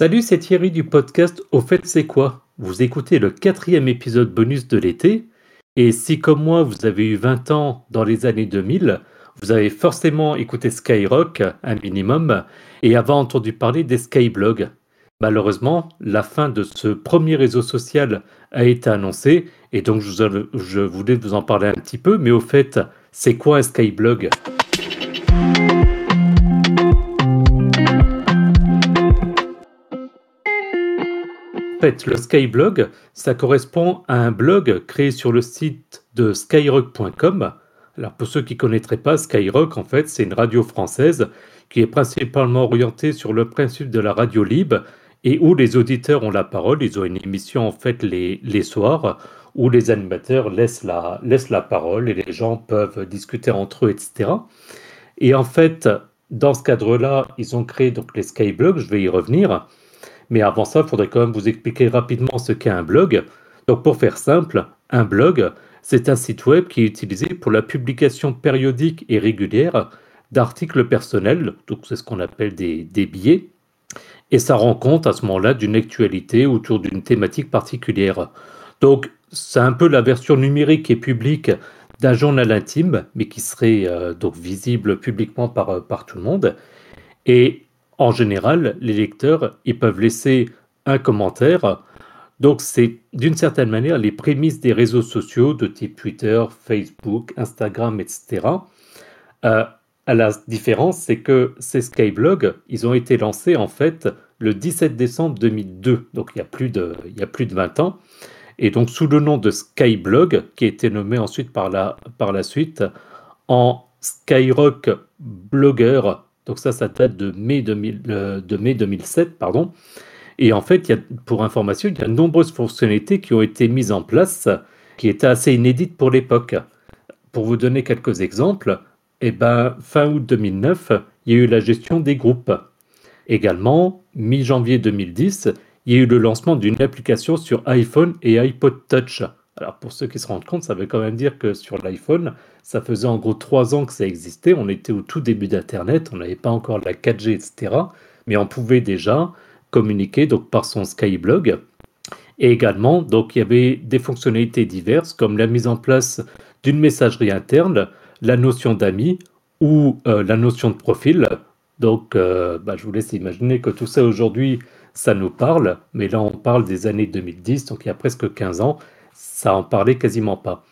Salut, c'est Thierry du podcast Au fait c'est quoi? Vous écoutez le quatrième épisode bonus de l'été, et si comme moi vous avez eu 20 ans dans les années 2000, vous avez forcément écouté Skyrock, un minimum, et avez entendu parler des Skyblogs. Malheureusement, la fin de ce premier réseau social a été annoncée, et donc je voulais vous en parler un petit peu, mais au fait, c'est quoi un Skyblog? Fait, le Skyblog, ça correspond à un blog créé sur le site de skyrock.com. Alors pour ceux qui ne connaîtraient pas, Skyrock, en fait, c'est une radio française qui est principalement orientée sur le principe de la radio libre et où les auditeurs ont la parole. Ils ont une émission, en fait, les, les soirs où les animateurs laissent la, laissent la parole et les gens peuvent discuter entre eux, etc. Et en fait, dans ce cadre-là, ils ont créé donc les Skyblogs, je vais y revenir. Mais avant ça, il faudrait quand même vous expliquer rapidement ce qu'est un blog. Donc pour faire simple, un blog, c'est un site web qui est utilisé pour la publication périodique et régulière d'articles personnels, donc c'est ce qu'on appelle des, billets, et ça rend compte à ce moment-là d'une actualité autour d'une thématique particulière. Donc c'est un peu la version numérique et publique d'un journal intime, mais qui serait euh, donc visible publiquement par, par tout le monde. Et en général, les lecteurs, ils peuvent laisser un commentaire. Donc c'est d'une certaine manière les prémices des réseaux sociaux de type Twitter, Facebook, Instagram, etc. Euh, la différence, c'est que ces Skyblogs, ils ont été lancés en fait le 17 décembre 2002, donc il y a plus de, il y a plus de 20 ans, et donc sous le nom de Skyblog, qui a été nommé ensuite par la, par la suite en Skyrock Blogger donc ça, ça date de mai, 2000, euh, mai 2007, pardon. Et en fait, il y a, pour information, il y a de nombreuses fonctionnalités qui ont été mises en place, qui étaient assez inédites pour l'époque. Pour vous donner quelques exemples, eh ben, fin août 2009, il y a eu la gestion des groupes. Également, mi-janvier 2010, il y a eu le lancement d'une application sur iPhone et iPod Touch. Alors pour ceux qui se rendent compte, ça veut quand même dire que sur l'iPhone, ça faisait en gros trois ans que ça existait. On était au tout début d'Internet, on n'avait pas encore la 4G, etc. Mais on pouvait déjà communiquer donc par son Skyblog. Et également, donc il y avait des fonctionnalités diverses comme la mise en place d'une messagerie interne, la notion d'amis ou euh, la notion de profil. Donc, euh, bah, je vous laisse imaginer que tout ça aujourd'hui, ça nous parle, mais là on parle des années 2010, donc il y a presque 15 ans, ça en parlait quasiment pas.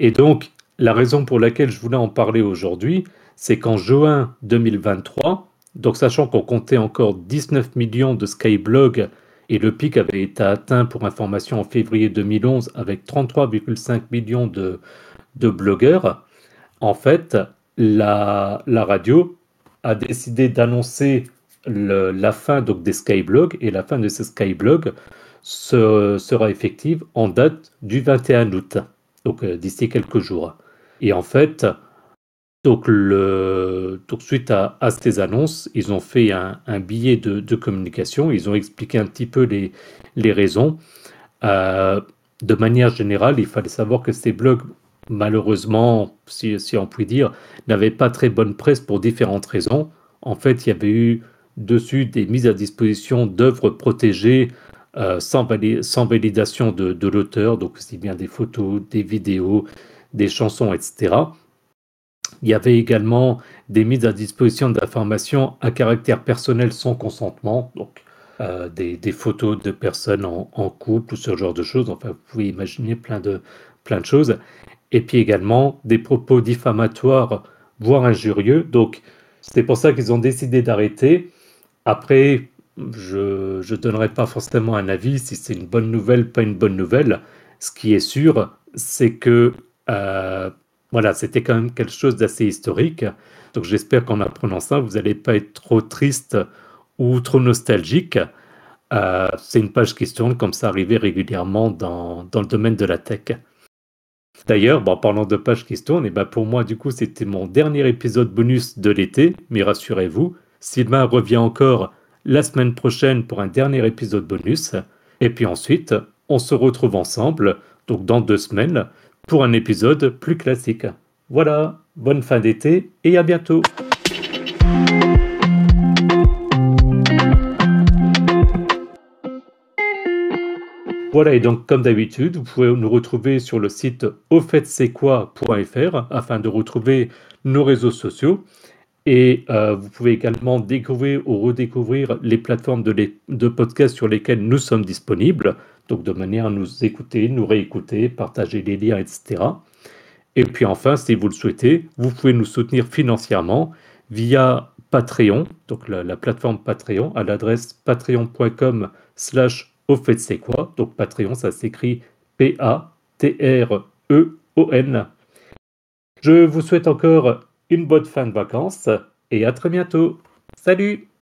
Et donc, la raison pour laquelle je voulais en parler aujourd'hui, c'est qu'en juin 2023, donc sachant qu'on comptait encore 19 millions de Skyblog et le pic avait été atteint pour information en février 2011 avec 33,5 millions de, de blogueurs, en fait, la, radio a décidé d'annoncer la fin donc, des Skyblogs et la fin de ces Skyblogs sera effective en date du 21 août, donc euh, d'ici quelques jours. Et en fait, donc, suite à, ces annonces, ils ont fait un, billet de, communication, ils ont expliqué un petit peu les, les raisons. Euh, de manière générale, il fallait savoir que ces blogs, malheureusement, si, si on peut dire, n'avaient pas très bonne presse pour différentes raisons. En fait, il y avait eu dessus des mises à disposition d'œuvres protégées euh, sans, validation de, l'auteur, donc aussi bien des photos, des vidéos, des chansons, etc. Il y avait également des mises à disposition d'informations à caractère personnel sans consentement, donc euh, des, photos de personnes en, couple ou ce genre de choses. Enfin, vous pouvez imaginer plein de, plein de choses. Et puis également des propos diffamatoires, voire injurieux. Donc, c'est pour ça qu'ils ont décidé d'arrêter. Après, je ne donnerai pas forcément un avis si c'est une bonne nouvelle, pas une bonne nouvelle. Ce qui est sûr, c'est que euh, voilà, c'était quand même quelque chose d'assez historique. Donc j'espère qu'en apprenant ça, vous n'allez pas être trop triste ou trop nostalgique. Euh, c'est une page qui se tourne comme ça arrivait régulièrement dans, dans le domaine de la tech. D'ailleurs, bon, parlant de pages qui se tournent, et ben pour moi, du coup, c'était mon dernier épisode bonus de l'été. Mais rassurez-vous, Sylvain revient encore la semaine prochaine pour un dernier épisode bonus. Et puis ensuite, on se retrouve ensemble, donc dans deux semaines, pour un épisode plus classique. Voilà, bonne fin d'été et à bientôt. Voilà, et donc comme d'habitude, vous pouvez nous retrouver sur le site aufaitc'estquoi.fr afin de retrouver nos réseaux sociaux. Et euh, vous pouvez également découvrir ou redécouvrir les plateformes de, les, de podcasts sur lesquelles nous sommes disponibles, donc de manière à nous écouter, nous réécouter, partager les liens, etc. Et puis enfin, si vous le souhaitez, vous pouvez nous soutenir financièrement via Patreon, donc la, plateforme Patreon, à l'adresse patreon.com slash au fait c'est quoi. Donc Patreon, ça s'écrit P-A-T-R-E-O-N. Je vous souhaite encore une bonne fin de vacances et à très bientôt. Salut